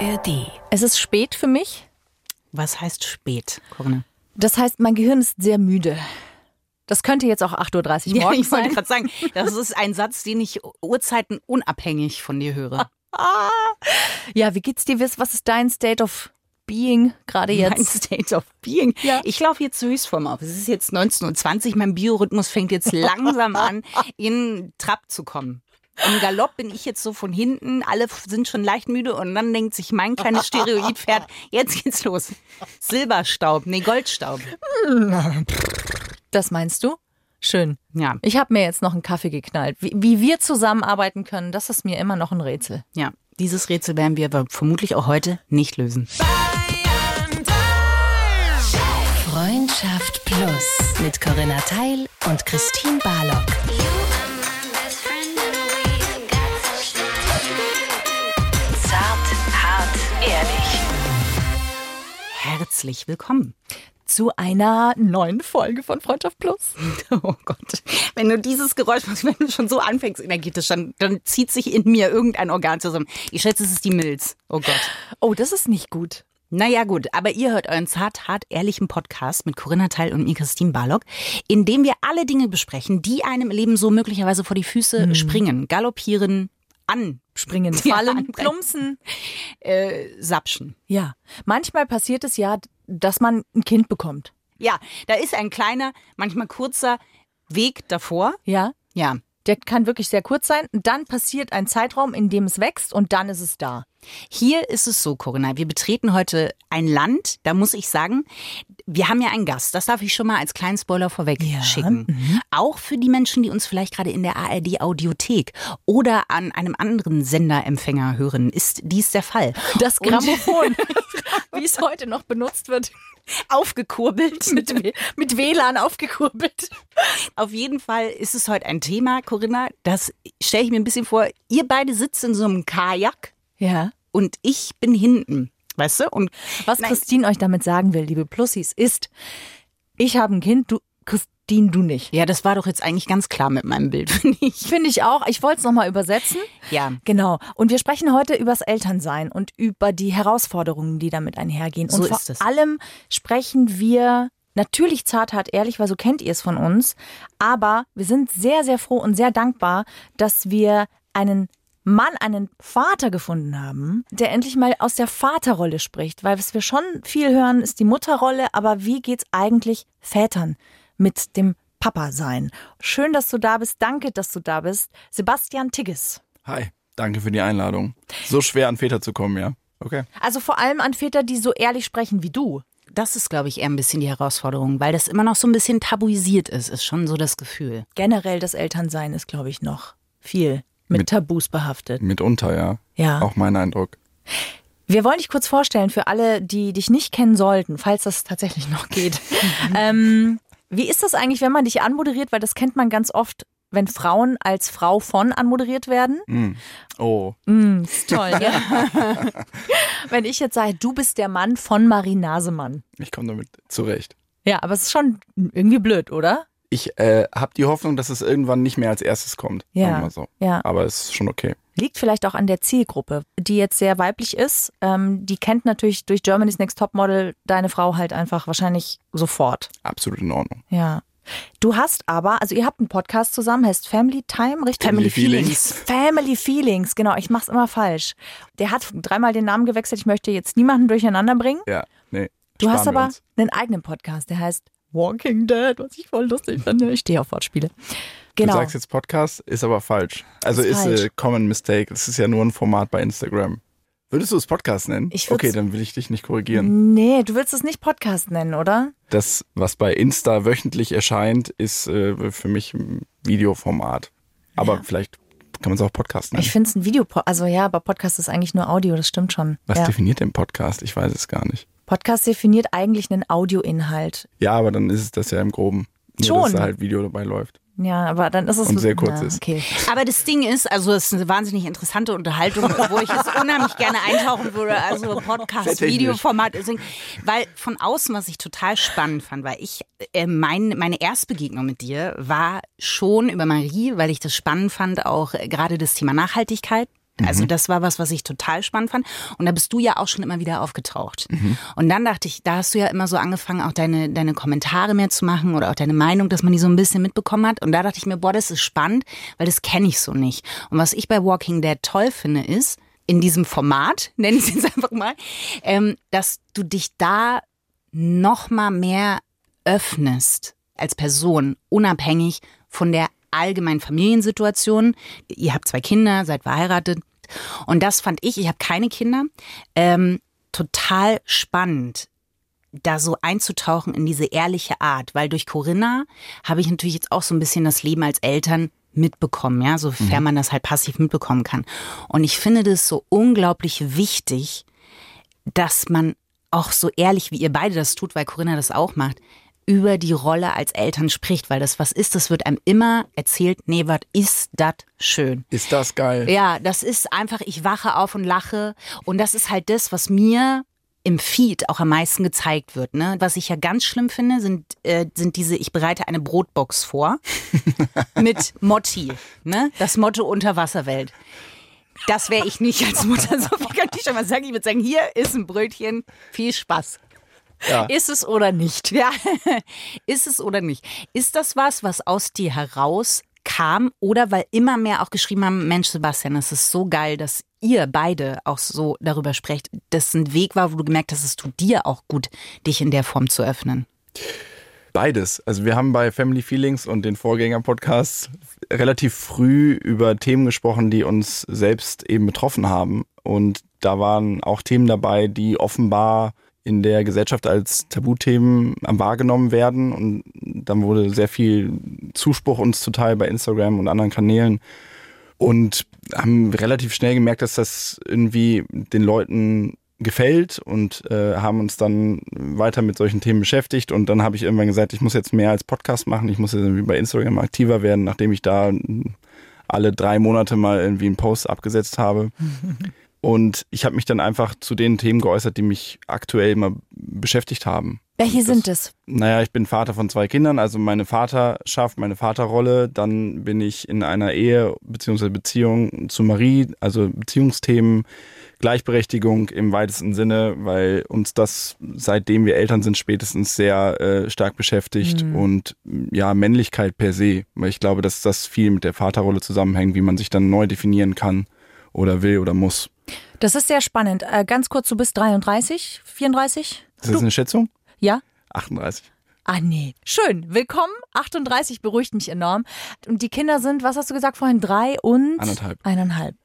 ARD. Es ist spät für mich. Was heißt spät, Corinne? Das heißt, mein Gehirn ist sehr müde. Das könnte jetzt auch 8.30 Uhr Ja, morgens ich wollte sein. gerade sagen, das ist ein Satz, den ich Uhrzeiten unabhängig von dir höre. Ja, wie geht's dir? Was was ist dein State of Being gerade Mein jetzt? State of Being. Ja. Ich laufe jetzt Höchstform auf. Es ist jetzt 19.20 Uhr. Mein Biorhythmus fängt jetzt langsam an, in Trab zu kommen. Im Galopp bin ich jetzt so von hinten. Alle sind schon leicht müde und dann denkt sich mein kleines Steroidpferd, jetzt geht's los. Silberstaub, nee, Goldstaub. Das meinst du? Schön. Ja, Ich habe mir jetzt noch einen Kaffee geknallt. Wie, wie wir zusammenarbeiten können, das ist mir immer noch ein Rätsel. ja. Dieses Rätsel werden wir aber vermutlich auch heute nicht lösen. Freundschaft Plus mit Corinna Teil und Christine Barlock. Herzlich willkommen. Zu einer neuen Folge von Freundschaft Plus. Oh Gott. Wenn du dieses Geräusch machst, wenn du schon so anfängst energetisch, dann, dann zieht sich in mir irgendein Organ zusammen. Ich schätze, es ist die Milz. Oh Gott. Oh, das ist nicht gut. Naja, gut, aber ihr hört euren zart, hart, ehrlichen Podcast mit Corinna Teil und mir, Christine Barlock, in dem wir alle Dinge besprechen, die einem im Leben so möglicherweise vor die Füße springen, galoppieren, Springen, Ja, fallen, anbrennen. plumpsen. äh, sapschen. Ja, manchmal passiert es ja, dass man ein Kind bekommt. Ja, da ist ein kleiner, manchmal kurzer Weg davor. Ja, Ja, der kann wirklich sehr kurz sein. Dann passiert ein Zeitraum, in dem es wächst und dann ist es da. Hier ist es so, Corinna, wir betreten heute ein Land, da muss ich sagen, wir haben ja einen Gast, das darf ich schon mal als kleinen Spoiler vorweg Ja, schicken. Auch für die Menschen, die uns vielleicht gerade in der ARD Audiothek oder an einem anderen Senderempfänger hören, ist dies der Fall. Das Grammophon, wie es heute noch benutzt wird, Aufgekurbelt. mit, mit WLAN aufgekurbelt. Auf jeden Fall ist es heute ein Thema, Corinna, das stelle ich mir ein bisschen vor, ihr beide sitzt in so einem Kajak Ja. und ich bin hinten. Weißt du? Und Was Nein. Christine euch damit sagen will, liebe Plussis, ist, ich habe ein Kind, du, Christine, du nicht. ja, das war doch jetzt eigentlich ganz klar mit meinem Bild, finde ich. Finde ich auch. Ich wollte es nochmal übersetzen. Ja. Genau. Und wir sprechen heute übers Elternsein und über die Herausforderungen, die damit einhergehen. So und vor es. allem sprechen wir natürlich zart, hart, ehrlich, weil so kennt ihr es von uns. Aber wir sind sehr, sehr froh und sehr dankbar, dass wir einen Mann, einen Vater gefunden haben, der endlich mal aus der Vaterrolle spricht. Weil was wir schon viel hören, ist die Mutterrolle. Aber wie geht's eigentlich Vätern mit dem Papa sein? Schön, dass du da bist. Danke, dass du da bist. Sebastian Tigges. Hi, danke für die Einladung. So schwer an Väter zu kommen, ja. Okay. Also vor allem an Väter, die so ehrlich sprechen wie du. Das ist, glaube ich, eher ein bisschen die Herausforderung, weil das immer noch so ein bisschen tabuisiert ist, ist schon so das Gefühl. Generell das Elternsein ist, glaube ich, noch viel mit, Mit- Tabus behaftet. Mitunter, ja. Ja. Auch mein Eindruck. Wir wollen dich kurz vorstellen für alle, die dich nicht kennen sollten, falls das tatsächlich noch geht. ähm, wie ist das eigentlich, wenn man dich anmoderiert? Weil das kennt man ganz oft, wenn Frauen als Frau von anmoderiert werden. Mm. Oh, Mm, ist toll, ja. wenn ich jetzt sage, du bist der Mann von Marie Nasemann. ich komme damit zurecht. Ja, aber es ist schon irgendwie blöd, oder? Ich äh, habe die Hoffnung, dass es irgendwann nicht mehr als erstes kommt. Ja. So. Ja. Aber es ist schon okay. Liegt vielleicht auch an der Zielgruppe, die jetzt sehr weiblich ist. Ähm, die kennt natürlich durch Germany's Next Topmodel deine Frau halt einfach wahrscheinlich sofort. Absolut in Ordnung. Ja. Du hast aber, also ihr habt einen Podcast zusammen, heißt Family Time, richtig? Family Feelings. Family Feelings, genau, ich mach's immer falsch. Der hat dreimal den Namen gewechselt, ich möchte jetzt niemanden durcheinander bringen. Ja, nee. Du hast aber uns. einen eigenen Podcast, der heißt Walking Dead, was ich voll lustig finde. Ich stehe auf Wortspiele. Genau. Du sagst jetzt Podcast, ist aber falsch. Also Ist ist, falsch. äh, Common Mistake. Es ist ja nur ein Format bei Instagram. Würdest du es Podcast nennen? Ich okay, dann will ich dich nicht korrigieren. Nee, du willst es nicht Podcast nennen, oder? Das, was bei Insta wöchentlich erscheint, ist äh, für mich ein Videoformat. Aber Ja. vielleicht kann man es auch Podcast nennen. Ich finde es ein Video, also ja, aber Podcast ist eigentlich nur Audio, das stimmt schon. was ja. definiert denn Podcast? Ich weiß es gar nicht. Podcast definiert eigentlich einen Audioinhalt. Ja, aber dann ist es das ja im Groben. Nur, Schon. dass da halt Video dabei läuft. Ja, aber dann ist es Und sehr kurz na, ist. Okay. Aber das Ding ist, also es ist eine wahnsinnig interessante Unterhaltung, wo ich jetzt unheimlich gerne eintauchen würde. Also Podcast. Videoformat, weil von außen, was ich total spannend fand, weil ich äh, mein, meine Erstbegegnung mit dir war schon über Marie, weil ich das spannend fand, auch äh, gerade das Thema Nachhaltigkeit. Also das war was, was ich total spannend fand. Und da bist du ja auch schon immer wieder aufgetaucht. Und dann dachte ich, da hast du ja immer so angefangen, auch deine, deine Kommentare mehr zu machen oder auch deine Meinung, dass man die so ein bisschen mitbekommen hat. Und da dachte ich mir, boah, das ist spannend, weil das kenne ich so nicht. Und was ich bei Walking Dead toll finde, ist, in diesem Format, nenne ich es jetzt einfach mal, ähm, dass du dich da noch mal mehr öffnest als Person, unabhängig von der allgemeinen Familiensituation. Ihr habt zwei Kinder, seid verheiratet. Und das fand ich, ich habe keine Kinder, ähm, total spannend, da so einzutauchen in diese ehrliche Art. Weil durch Corinna habe ich natürlich jetzt auch so ein bisschen das Leben als Eltern mitbekommen, ja, sofern man das halt passiv mitbekommen kann. Und ich finde das so unglaublich wichtig, dass man auch so ehrlich, wie ihr beide das tut, weil Corinna das auch macht, über die Rolle als Eltern spricht, weil das was ist, das wird einem immer erzählt, nee, was ist das schön. Ist das geil? Ja, das ist einfach, ich wache auf und lache und das ist halt das, was mir im Feed auch am meisten gezeigt wird. Ne? Was ich ja ganz schlimm finde, sind, äh, sind diese, ich bereite eine Brotbox vor mit Motti, ne? das Motto Unterwasserwelt. Das wäre ich nicht als Mutter, so viel kann ich schon mal sagen. Ich würde sagen, hier ist ein Brötchen, viel Spaß. Ja. Ist es oder nicht? Ja, ist es oder nicht? Ist das was, was aus dir heraus kam oder weil immer mehr auch geschrieben haben, Mensch Sebastian, es ist so geil, dass ihr beide auch so darüber sprecht, dass ein Weg war, wo du gemerkt hast, es tut dir auch gut, dich in der Form zu öffnen. Beides. Also wir haben bei Family Feelings und den Vorgänger-Podcasts relativ früh über Themen gesprochen, die uns selbst eben betroffen haben. Und da waren auch Themen dabei, die offenbar in der Gesellschaft als Tabuthemen wahrgenommen werden. Und dann wurde sehr viel Zuspruch uns zuteil bei Instagram und anderen Kanälen. Und haben relativ schnell gemerkt, dass das irgendwie den Leuten gefällt und äh, haben uns dann weiter mit solchen Themen beschäftigt. Und dann habe ich irgendwann gesagt, ich muss jetzt mehr als Podcast machen. Ich muss jetzt irgendwie bei Instagram aktiver werden, nachdem ich da alle drei Monate mal irgendwie einen Post abgesetzt habe. Und ich habe mich dann einfach zu den Themen geäußert, die mich aktuell immer beschäftigt haben. Welche Das- sind es? Naja, ich bin Vater von zwei Kindern, also meine Vaterschaft, meine Vaterrolle. Dann bin ich in einer Ehe bzw. Beziehung zu Marie, also Beziehungsthemen, Gleichberechtigung im weitesten Sinne, weil uns das, seitdem wir Eltern sind, spätestens sehr äh, stark beschäftigt. Und ja, Männlichkeit per se, weil ich glaube, dass das viel mit der Vaterrolle zusammenhängt, wie man sich dann neu definieren kann oder will oder muss. Das ist sehr spannend. Äh, ganz kurz, du bist 33, 34? Ist das eine Schätzung? Ja? 38. Ah, nee. Schön. Willkommen. 38 beruhigt mich enorm. Und die Kinder sind, was hast du gesagt vorhin? Drei und? Anderthalb. Eineinhalb.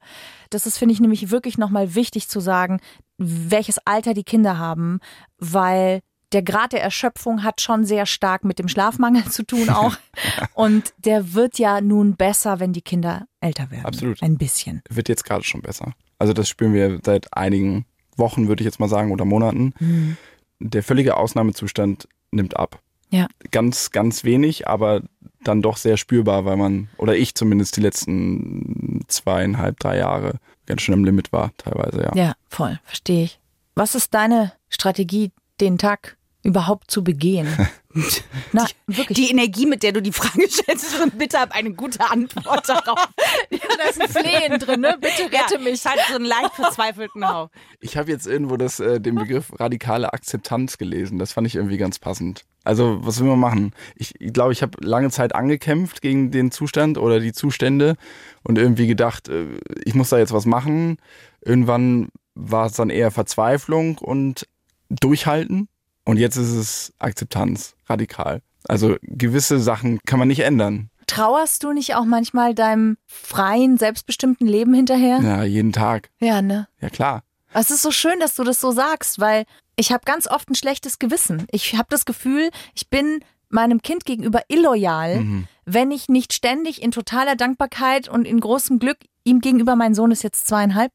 Das ist, finde ich, nämlich wirklich nochmal wichtig zu sagen, welches Alter die Kinder haben, weil der Grad der Erschöpfung hat schon sehr stark mit dem Schlafmangel zu tun auch. Und der wird ja nun besser, wenn die Kinder älter werden. Absolut. Ein bisschen. wird jetzt gerade schon besser. Also das spüren wir seit einigen Wochen, würde ich jetzt mal sagen, oder Monaten. Der völlige Ausnahmezustand nimmt ab. Ja. Ganz, ganz wenig, aber dann doch sehr spürbar, weil man, oder ich zumindest die letzten zweieinhalb, drei Jahre ganz schön am Limit war, teilweise, ja. Ja, voll. Verstehe ich. Was ist deine Strategie, den Tag überhaupt zu begehen? Na, wirklich. Die Energie, mit der du die Frage stellst, ist schon bitte hab eine gute Antwort darauf. da ist ein Flehen drin, ne? Bitte rette ja, mich. Hat so einen leicht verzweifelten Hauch. Ich habe jetzt irgendwo das, äh, den Begriff radikale Akzeptanz gelesen. Das fand ich irgendwie ganz passend. Also, was will man machen? Ich glaube, ich, glaub, ich habe lange Zeit angekämpft gegen den Zustand oder die Zustände und irgendwie gedacht, äh, ich muss da jetzt was machen. Irgendwann war es dann eher Verzweiflung und Durchhalten. Und jetzt ist es Akzeptanz, radikal. Also gewisse Sachen kann man nicht ändern. Trauerst du nicht auch manchmal deinem freien, selbstbestimmten Leben hinterher? Ja, jeden Tag. Ja, ne? Ja, klar. Es ist so schön, dass du das so sagst, weil ich habe ganz oft ein schlechtes Gewissen. Ich habe das Gefühl, ich bin meinem Kind gegenüber illoyal, wenn ich nicht ständig in totaler Dankbarkeit und in großem Glück ihm gegenüber, mein Sohn ist jetzt zweieinhalb,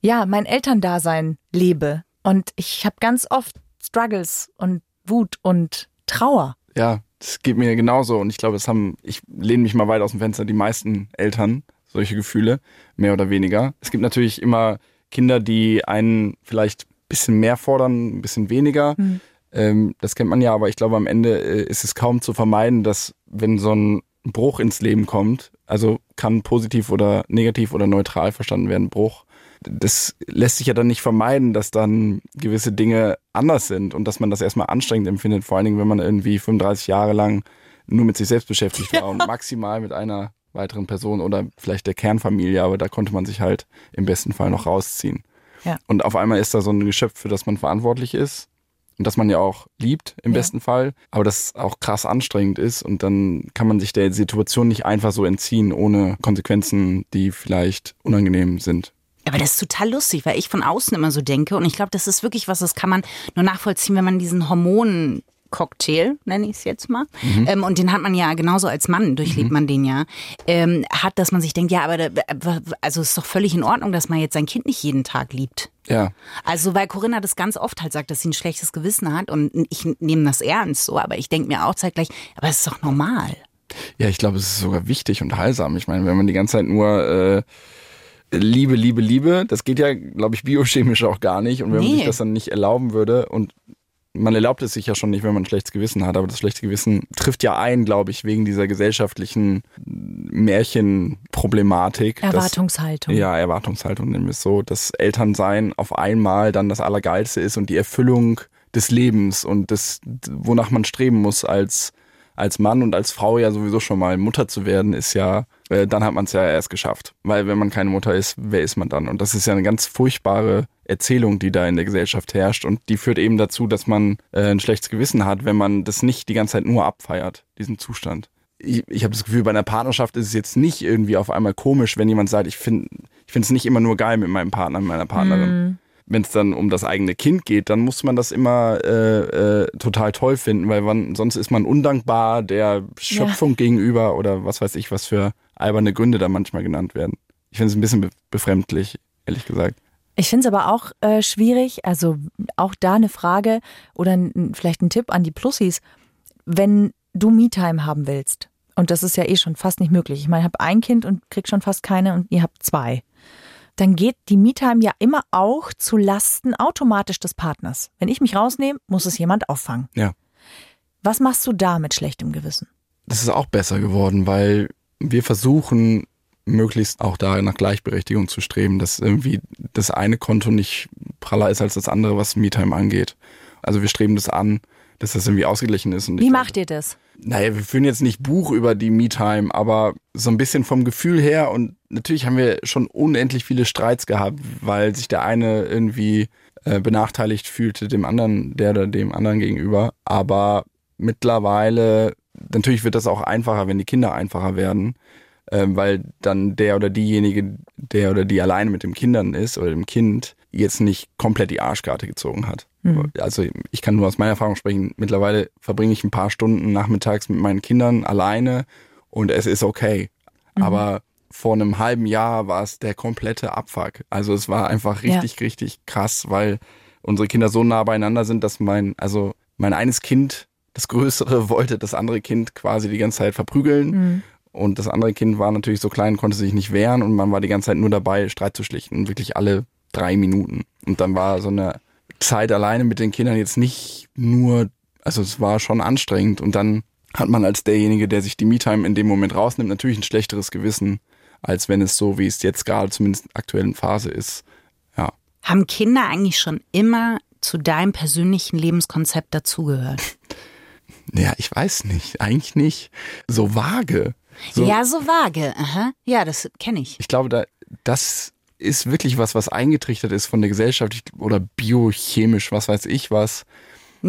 ja, mein Elterndasein lebe. Und ich habe ganz oft Struggles und Wut und Trauer. Ja, das geht mir genauso. Und ich glaube, es haben, ich lehne mich mal weit aus dem Fenster, die meisten Eltern solche Gefühle, mehr oder weniger. Es gibt natürlich immer Kinder, die einen vielleicht ein bisschen mehr fordern, ein bisschen weniger. Ähm, das kennt man ja, aber ich glaube, am Ende äh, ist es kaum zu vermeiden, dass wenn so ein Bruch ins Leben kommt, also kann positiv oder negativ oder neutral verstanden werden, Bruch. Das lässt sich ja dann nicht vermeiden, dass dann gewisse Dinge anders sind und dass man das erstmal anstrengend empfindet, vor allen Dingen, wenn man irgendwie 35 Jahre lang nur mit sich selbst beschäftigt war und maximal mit einer weiteren Person oder vielleicht der Kernfamilie, aber da konnte man sich halt im besten Fall noch rausziehen. Ja. Und auf einmal ist da so ein Geschöpf, für das man verantwortlich ist und das man ja auch liebt im Ja. besten Fall, aber das auch krass anstrengend ist und dann kann man sich der Situation nicht einfach so entziehen, ohne Konsequenzen, die vielleicht unangenehm sind. Aber das ist total lustig, weil ich von außen immer so denke und ich glaube, das ist wirklich was, das kann man nur nachvollziehen, wenn man diesen Hormonen Cocktail, nenne ich es jetzt mal. Ähm, und den hat man ja genauso als Mann, durchlebt man den ja, ähm, hat, dass man sich denkt, ja, aber da, also es ist doch völlig in Ordnung, dass man jetzt sein Kind nicht jeden Tag liebt. Ja, Also, weil Corinna das ganz oft halt sagt, dass sie ein schlechtes Gewissen hat und ich nehme das ernst so, aber ich denke mir auch zeitgleich, aber es ist doch normal. Ja, ich glaube, es ist sogar wichtig und heilsam. Ich meine, wenn man die ganze Zeit nur äh, Liebe, Liebe, Liebe, das geht ja, glaube ich, biochemisch auch gar nicht. Und wenn man Nee. sich das dann nicht erlauben würde und man erlaubt es sich ja schon nicht, wenn man ein schlechtes Gewissen hat, aber das schlechte Gewissen trifft ja ein, glaube ich, wegen dieser gesellschaftlichen Märchenproblematik. dass- Erwartungshaltung. ja, Erwartungshaltung nennen wir es so, dass Elternsein auf einmal dann das Allergeilste ist und die Erfüllung des Lebens und das, wonach man streben muss als, als Mann und als Frau ja sowieso schon mal Mutter zu werden, ist ja, äh, dann hat man es ja erst geschafft. Weil wenn man keine Mutter ist, wer ist man dann? Und das ist ja eine ganz furchtbare Erzählung, die da in der Gesellschaft herrscht und die führt eben dazu, dass man äh, ein schlechtes Gewissen hat, wenn man das nicht die ganze Zeit nur abfeiert, diesen Zustand ich, ich habe das Gefühl, bei einer Partnerschaft ist es jetzt nicht irgendwie auf einmal komisch, wenn jemand sagt, ich finde ich finde es nicht immer nur geil mit meinem Partner, mit meiner Partnerin. Wenn es dann um das eigene Kind geht, dann muss man das immer äh, äh, total toll finden, weil wann, sonst ist man undankbar der Schöpfung gegenüber oder was weiß ich, was für alberne Gründe da manchmal genannt werden. Ich finde es ein bisschen be befremdlich, ehrlich gesagt. Ich finde es aber auch äh, schwierig, also auch da eine Frage oder vielleicht ein Tipp an die Plussis. Wenn du Me-Time haben willst, und das ist ja eh schon fast nicht möglich. Ich meine, ich habe ein Kind und krieg schon fast keine und ihr habt zwei. Dann geht die Me-Time ja immer auch zu Lasten automatisch des Partners. Wenn ich mich rausnehme, muss es jemand auffangen. Ja. Was machst du da mit schlechtem Gewissen? Das ist auch besser geworden, weil wir versuchen, möglichst auch da nach Gleichberechtigung zu streben, dass irgendwie das eine Konto nicht praller ist als das andere, was MeTime angeht. Also wir streben das an, dass das irgendwie ausgeglichen ist. Wie macht ihr das? Naja, wir führen jetzt nicht Buch über die MeTime, aber so ein bisschen vom Gefühl her und natürlich haben wir schon unendlich viele Streits gehabt, weil sich der eine irgendwie äh, benachteiligt fühlte dem anderen, der oder dem anderen gegenüber. Aber mittlerweile, natürlich wird das auch einfacher, wenn die Kinder einfacher werden, äh, weil dann der oder diejenige, der oder die alleine mit den Kindern ist oder dem Kind, jetzt nicht komplett die Arschkarte gezogen hat. Also ich kann nur aus meiner Erfahrung sprechen. Mittlerweile verbringe ich ein paar Stunden nachmittags mit meinen Kindern alleine und es ist okay. Aber vor einem halben Jahr war es der komplette Abfuck. Also es war einfach Ja. richtig, richtig krass, weil unsere Kinder so nah beieinander sind, dass mein, also mein eines Kind, das Größere, wollte das andere Kind quasi die ganze Zeit verprügeln. Und das andere Kind war natürlich so klein, konnte sich nicht wehren und man war die ganze Zeit nur dabei, Streit zu schlichten. Wirklich alle drei Minuten. Und dann war so eine Zeit alleine mit den Kindern jetzt nicht nur, also es war schon anstrengend. Und dann hat man als derjenige, der sich die Me-Time in dem Moment rausnimmt, natürlich ein schlechteres Gewissen, als wenn es so, wie es jetzt gerade zumindest in der aktuellen Phase ist. Ja. Haben Kinder eigentlich schon immer zu deinem persönlichen Lebenskonzept dazugehört? Ja, ich weiß nicht. Eigentlich nicht. So vage. So, Ja, so vage. Aha. Ja, das kenne ich. Ich glaube, da, das ist wirklich was, was eingetrichtert ist von der Gesellschaft oder biochemisch, was weiß ich was.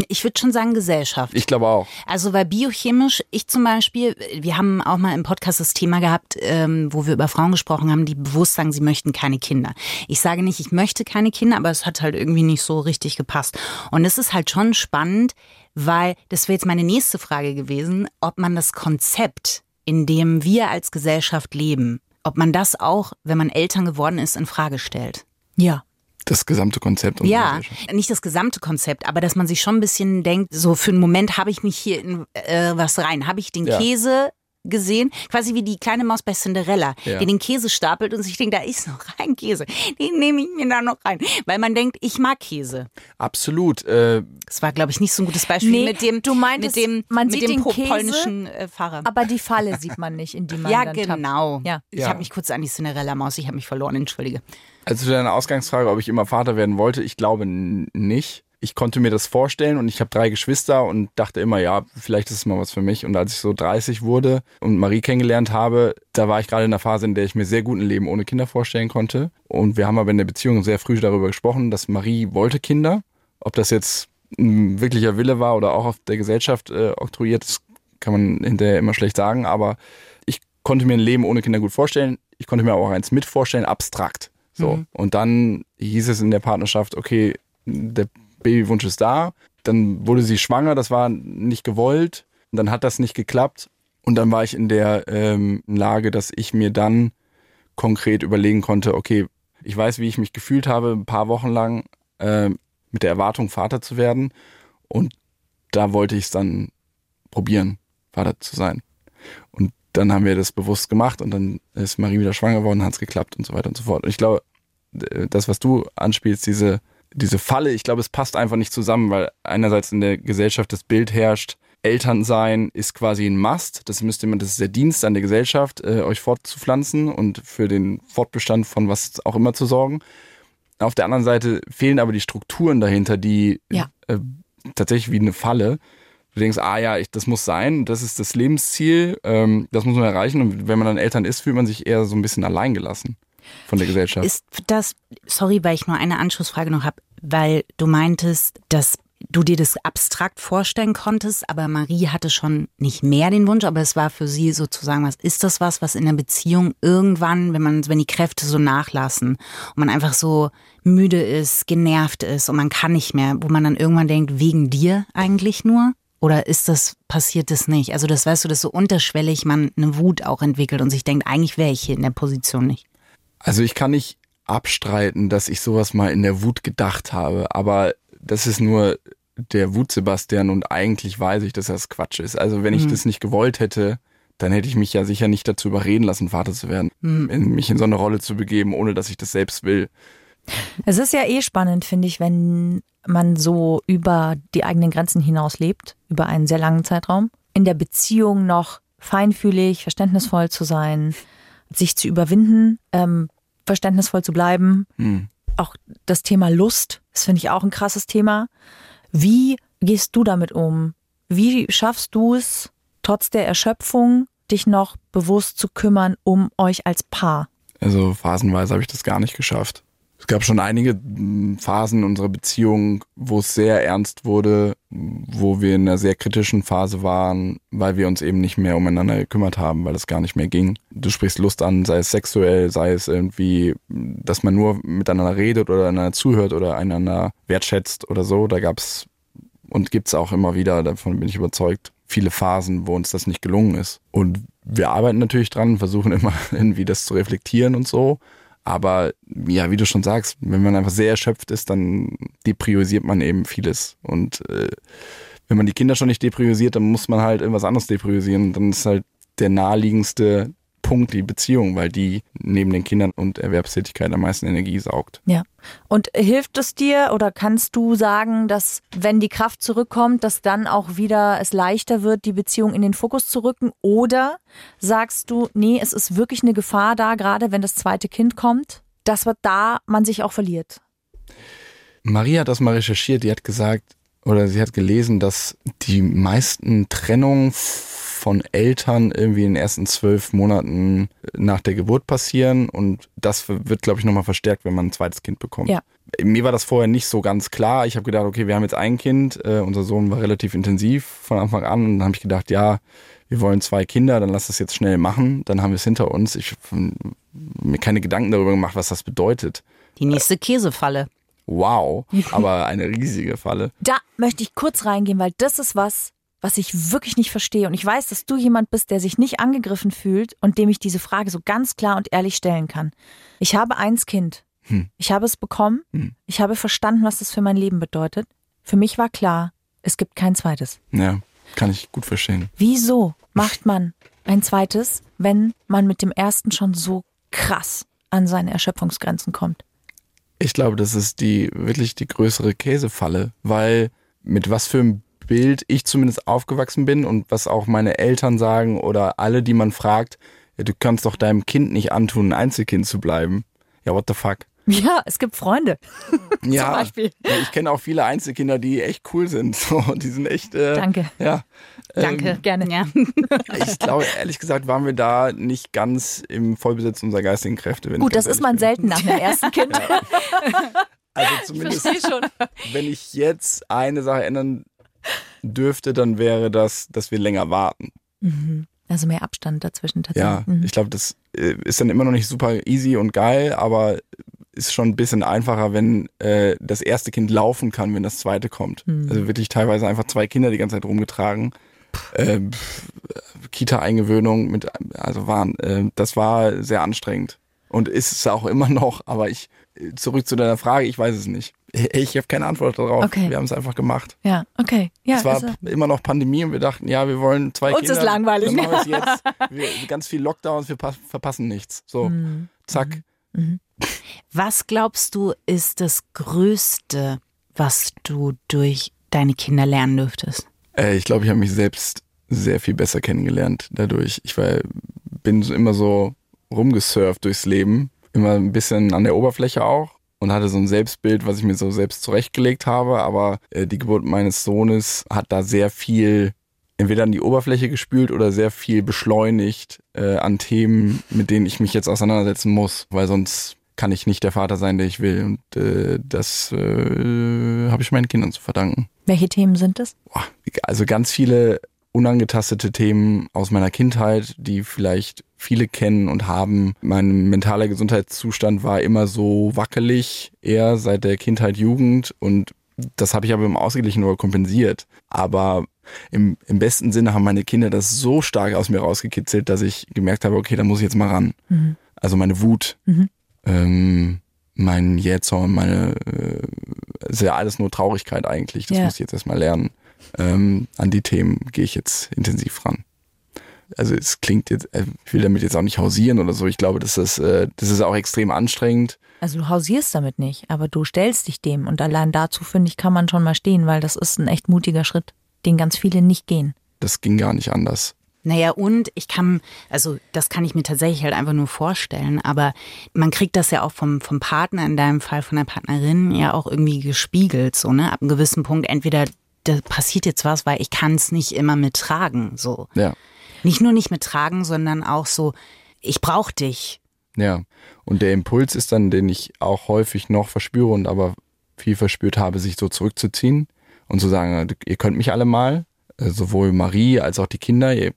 Ich würde schon sagen Gesellschaft. Ich glaube auch. Also weil biochemisch, ich zum Beispiel, wir haben auch mal im Podcast das Thema gehabt, ähm, wo wir über Frauen gesprochen haben, die bewusst sagen, sie möchten keine Kinder. Ich sage nicht, ich möchte keine Kinder, aber es hat halt irgendwie nicht so richtig gepasst. Und es ist halt schon spannend, weil das wäre jetzt meine nächste Frage gewesen, ob man das Konzept, in dem wir als Gesellschaft leben, ob man das auch, wenn man Eltern geworden ist, in Frage stellt. Ja. Das gesamte Konzept Ja, nicht das gesamte Konzept, aber dass man sich schon ein bisschen denkt, so für einen Moment habe ich mich hier in äh, was rein. Habe ich den Ja. Käse gesehen, quasi wie die kleine Maus bei Cinderella, Ja. die den Käse stapelt und sich denkt, da ist noch ein Käse, den nehme ich mir da noch rein, weil man denkt, ich mag Käse. Absolut. Äh, Das war, glaube ich, nicht so ein gutes Beispiel Nee, mit dem, du meintest, mit dem, man mit sieht dem den po- Käse, polnischen äh, Fahrer. Aber die Falle sieht man nicht, in die man ja, dann genau. Ja. Ich Ja. habe mich kurz an die Cinderella-Maus, ich habe mich verloren, entschuldige. Also zu deiner Ausgangsfrage, ob ich immer Vater werden wollte, ich glaube nicht. Ich konnte mir das vorstellen und ich habe drei Geschwister und dachte immer, ja, vielleicht ist es mal was für mich. Und als ich so 30 wurde und Marie kennengelernt habe, da war ich gerade in einer Phase, in der ich mir sehr gut ein Leben ohne Kinder vorstellen konnte. Und wir haben aber in der Beziehung sehr früh darüber gesprochen, dass Marie wollte Kinder. Ob das jetzt ein wirklicher Wille war oder auch auf der Gesellschaft äh, oktroyiert, das kann man hinterher immer schlecht sagen. Aber ich konnte mir ein Leben ohne Kinder gut vorstellen. Ich konnte mir auch eins mit vorstellen, abstrakt. So. Und dann hieß es in der Partnerschaft, okay, der Babywunsch ist da. Dann wurde sie schwanger, das war nicht gewollt. Und dann hat das nicht geklappt. Und dann war ich in der ähm, Lage, dass ich mir dann konkret überlegen konnte, okay, ich weiß, wie ich mich gefühlt habe, ein paar Wochen lang ähm, mit der Erwartung, Vater zu werden. Und da wollte ich es dann probieren, Vater zu sein. Und dann haben wir das bewusst gemacht und dann ist Marie wieder schwanger geworden, hat es geklappt und so weiter und so fort. Und ich glaube, das, was du anspielst, diese, diese Falle, ich glaube, es passt einfach nicht zusammen, weil einerseits in der Gesellschaft das Bild herrscht, Elternsein ist quasi ein Must. Das müsste man, das ist der Dienst an der Gesellschaft, äh, euch fortzupflanzen und für den Fortbestand von was auch immer zu sorgen. Auf der anderen Seite fehlen aber die Strukturen dahinter, die Ja. äh, tatsächlich wie eine Falle. Du denkst, ah ja, ich, das muss sein, das ist das Lebensziel, ähm, das muss man erreichen. Und wenn man dann Eltern ist, fühlt man sich eher so ein bisschen alleingelassen von der Gesellschaft. Ist das, sorry, weil ich nur eine Anschlussfrage noch habe, weil du meintest, dass du dir das abstrakt vorstellen konntest, aber Marie hatte schon nicht mehr den Wunsch, aber es war für sie sozusagen was. Ist das was, was in der Beziehung irgendwann, wenn man, wenn die Kräfte so nachlassen und man einfach so müde ist, genervt ist und man kann nicht mehr, wo man dann irgendwann denkt, wegen dir eigentlich nur? Oder ist das, passiert das nicht? Also das weißt du, dass so unterschwellig man eine Wut auch entwickelt und sich denkt, eigentlich wäre ich hier in der Position nicht. Also ich kann nicht abstreiten, dass ich sowas mal in der Wut gedacht habe, aber das ist nur der Wut Sebastian und eigentlich weiß ich, dass das Quatsch ist. Also wenn ich das nicht gewollt hätte, dann hätte ich mich ja sicher nicht dazu überreden lassen, Vater zu werden, in, mich in so eine Rolle zu begeben, ohne dass ich das selbst will. Es ist ja eh spannend, finde ich, wenn man so über die eigenen Grenzen hinaus lebt, über einen sehr langen Zeitraum. In der Beziehung noch feinfühlig, verständnisvoll zu sein, sich zu überwinden, ähm, verständnisvoll zu bleiben. Hm. Auch das Thema Lust, das finde ich auch ein krasses Thema. Wie gehst du damit um? Wie schaffst du es, trotz der Erschöpfung, dich noch bewusst zu kümmern um euch als Paar? Also phasenweise habe ich das gar nicht geschafft. Es gab schon einige mm, Phasen unserer Beziehung, wo es sehr ernst wurde, wo wir in einer sehr kritischen Phase waren, weil wir uns eben nicht mehr umeinander gekümmert haben, weil es gar nicht mehr ging. Du sprichst Lust an, sei es sexuell, sei es irgendwie, dass man nur miteinander redet oder einander zuhört oder einander wertschätzt oder so. Da gab's und gibt's auch immer wieder, davon bin ich überzeugt, viele Phasen, wo uns das nicht gelungen ist. Und wir arbeiten natürlich dran, versuchen immer irgendwie das zu reflektieren und so. Aber ja, wie du schon sagst, wenn man einfach sehr erschöpft ist, dann depriorisiert man eben vieles. Und äh, wenn man die Kinder schon nicht depriorisiert, dann muss man halt irgendwas anderes depriorisieren. Dann ist halt der naheliegendste Punkt die Beziehung, weil die neben den Kindern und Erwerbstätigkeit am meisten Energie saugt. Ja. Und hilft es dir oder kannst du sagen, dass wenn die Kraft zurückkommt, dass dann auch wieder es leichter wird, die Beziehung in den Fokus zu rücken? Oder sagst du, nee, es ist wirklich eine Gefahr da, gerade wenn das zweite Kind kommt, dass man da man sich auch verliert? Maria hat das mal recherchiert, die hat gesagt, oder sie hat gelesen, dass die meisten Trennungen von Eltern irgendwie in den ersten zwölf Monaten nach der Geburt passieren und das wird, glaube ich, nochmal verstärkt, wenn man ein zweites Kind bekommt. Ja. Mir war das vorher nicht so ganz klar. Ich habe gedacht, okay, wir haben jetzt ein Kind, äh, unser Sohn war relativ intensiv von Anfang an und dann habe ich gedacht, ja, wir wollen zwei Kinder, dann lass das jetzt schnell machen, dann haben wir es hinter uns. Ich habe mir keine Gedanken darüber gemacht, was das bedeutet. Die nächste Käsefalle. Wow, aber eine riesige Falle. Da möchte ich kurz reingehen, weil das ist was, was ich wirklich nicht verstehe. Und ich weiß, dass du jemand bist, der sich nicht angegriffen fühlt und dem ich diese Frage so ganz klar und ehrlich stellen kann. Ich habe eins Kind. Hm. Ich habe es bekommen. Hm. Ich habe verstanden, was das für mein Leben bedeutet. Für mich war klar, es gibt kein zweites. Ja, kann ich gut verstehen. Wieso macht man ein zweites, wenn man mit dem ersten schon so krass an seine Erschöpfungsgrenzen kommt? Ich glaube, das ist die wirklich die größere Käsefalle, weil mit was für einem Bild ich zumindest aufgewachsen bin und was auch meine Eltern sagen oder alle, die man fragt, ja, du kannst doch deinem Kind nicht antun, ein Einzelkind zu bleiben. Ja, what the fuck? Ja, es gibt Freunde. Ja, Zum Beispiel. ja, ich kenne auch viele Einzelkinder, die echt cool sind. So, die sind echt. Äh, Danke. Ja. Danke. Ähm, Gerne. Ja. ich glaube, ehrlich gesagt, waren wir da nicht ganz im Vollbesitz unserer geistigen Kräfte. Wenn ich Gut, das ist man bin. selten nach dem ersten Kind. Also zumindest, schon. wenn ich jetzt eine Sache ändern dürfte, dann wäre das, dass wir länger warten. Mhm. Also mehr Abstand dazwischen Ja, tatsächlich. Mhm. ich glaube, das äh, ist dann immer noch nicht super easy und geil, aber ist schon ein bisschen einfacher, wenn äh, das erste Kind laufen kann, wenn das zweite kommt. Mhm. Also wirklich teilweise einfach zwei Kinder die ganze Zeit rumgetragen. Äh, Kita-Eingewöhnung mit, also waren, äh, das war sehr anstrengend. Und ist es auch immer noch, aber ich, äh, zurück zu deiner Frage, ich weiß es nicht. Ich habe keine Antwort darauf. Okay. Wir haben es einfach gemacht. Ja, okay. Ja, es war also- immer noch Pandemie und wir dachten, ja, wir wollen zwei Uns Kinder. ist langweilig. Dann machen jetzt. Wir, ganz viel Lockdowns, wir pass- verpassen nichts. So, Mhm. zack. Was glaubst du, ist das Größte, was du durch deine Kinder lernen dürftest? Äh, ich glaube, ich habe mich selbst sehr viel besser kennengelernt dadurch. Ich war, bin so immer so rumgesurft durchs Leben, immer ein bisschen an der Oberfläche auch und hatte so ein Selbstbild, was ich mir so selbst zurechtgelegt habe. Aber äh, die Geburt meines Sohnes hat da sehr viel entweder an die Oberfläche gespült oder sehr viel beschleunigt äh, an Themen, mit denen ich mich jetzt auseinandersetzen muss, weil sonst kann ich nicht der Vater sein, der ich will. Und äh, das äh, habe ich meinen Kindern zu verdanken. Welche Themen sind? Boah, also ganz viele unangetastete Themen aus meiner Kindheit, die vielleicht viele kennen und haben. Mein mentaler Gesundheitszustand war immer so wackelig, eher seit der Kindheit, Jugend und das habe ich aber im Ausgeglichen oder kompensiert. Aber im, im besten Sinne haben meine Kinder das so stark aus mir rausgekitzelt, dass ich gemerkt habe, okay, da muss ich jetzt mal ran. Mhm. Also meine Wut, Mhm. ähm, mein Jähzorn, meine, äh, ist ja alles nur Traurigkeit eigentlich. Das Ja. muss ich jetzt erstmal lernen. Ähm, an die Themen gehe ich jetzt intensiv ran. Also es klingt jetzt, äh, ich will damit jetzt auch nicht hausieren oder so. Ich glaube, das ist, äh, das ist auch extrem anstrengend. Also du hausierst damit nicht, aber du stellst dich dem und allein dazu finde ich, kann man schon mal stehen, weil das ist ein echt mutiger Schritt, den ganz viele nicht gehen. Das ging gar nicht anders. Naja, und ich kann, also das kann ich mir tatsächlich halt einfach nur vorstellen, aber man kriegt das ja auch vom, vom Partner, in deinem Fall von der Partnerin, ja auch irgendwie gespiegelt, so, ne? Ab einem gewissen Punkt, entweder da passiert jetzt was, weil ich kann es nicht immer mittragen, so. Ja, Nicht nur nicht mittragen, sondern auch so, ich brauch dich. ja. Und der Impuls ist dann, den ich auch häufig noch verspüre und aber viel verspürt habe, sich so zurückzuziehen und zu sagen, ihr könnt mich alle mal, äh, sowohl Marie als auch die Kinder, ihr,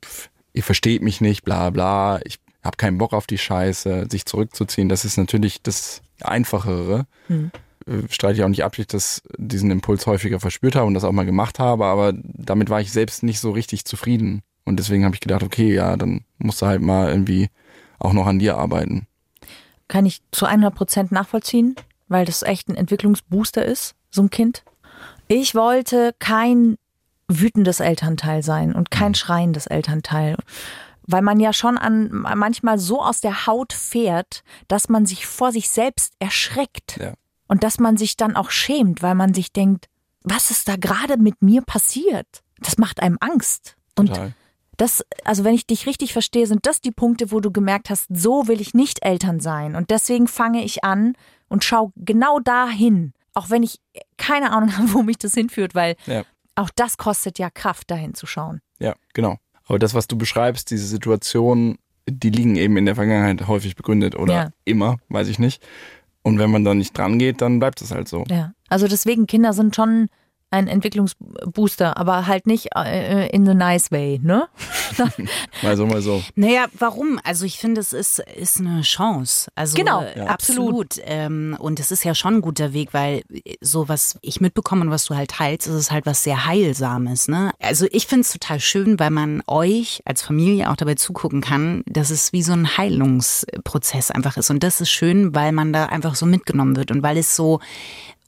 ihr versteht mich nicht, bla bla, ich habe keinen Bock auf die Scheiße, sich zurückzuziehen, das ist natürlich das Einfachere. Hm. Äh, Streite ich auch nicht ab, dass ich das, diesen Impuls häufiger verspürt habe und das auch mal gemacht habe, aber damit war ich selbst nicht so richtig zufrieden. Und deswegen habe ich gedacht, okay, ja, dann musst du halt mal irgendwie auch noch an dir arbeiten. Kann ich zu 100 Prozent nachvollziehen, weil das echt ein Entwicklungsbooster ist, so ein Kind. Ich wollte kein wütendes Elternteil sein und kein schreiendes Elternteil. Weil man ja schon an manchmal so aus der Haut fährt, dass man sich vor sich selbst erschreckt. Ja. Und dass man sich dann auch schämt, weil man sich denkt, was ist da gerade mit mir passiert? Das macht einem Angst. Und Total. Das, also wenn ich dich richtig verstehe, sind das die Punkte, wo du gemerkt hast, so will ich nicht Eltern sein. Und deswegen fange ich an und schaue genau dahin. Auch wenn ich keine Ahnung habe, wo mich das hinführt, weil Ja. auch das kostet ja Kraft, dahin zu schauen. Ja, genau. Aber das, was du beschreibst, diese Situationen, die liegen eben in der Vergangenheit häufig begründet oder Ja. immer, weiß ich nicht. Und wenn man da nicht dran geht, dann bleibt es halt so. Ja. Also deswegen, Kinder sind schon ein Entwicklungsbooster, aber halt nicht äh, in the nice way, ne? Mal so, mal so. Naja, warum? Also ich finde, es ist, ist eine Chance. Also Genau, äh, ja. absolut. Ähm, und es ist ja schon ein guter Weg, weil äh, so was ich mitbekomme und was du halt teilst, ist es halt was sehr Heilsames. Ne? Also ich finde es total schön, weil man euch als Familie auch dabei zugucken kann, dass es wie so ein Heilungsprozess einfach ist. Und das ist schön, weil man da einfach so mitgenommen wird und weil es so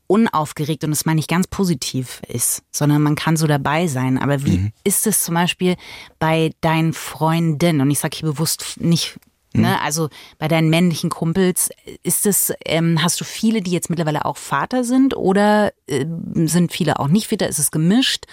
unaufgeregt und das meine ich ganz positiv ist, sondern man kann so dabei sein. Aber wie Mhm. ist es zum Beispiel bei deinen Freundinnen? Und ich sage hier bewusst nicht, Mhm. ne, also bei deinen männlichen Kumpels, ist es, ähm, hast du viele, die jetzt mittlerweile auch Vater sind oder äh, sind viele auch nicht Väter? Ist es gemischt?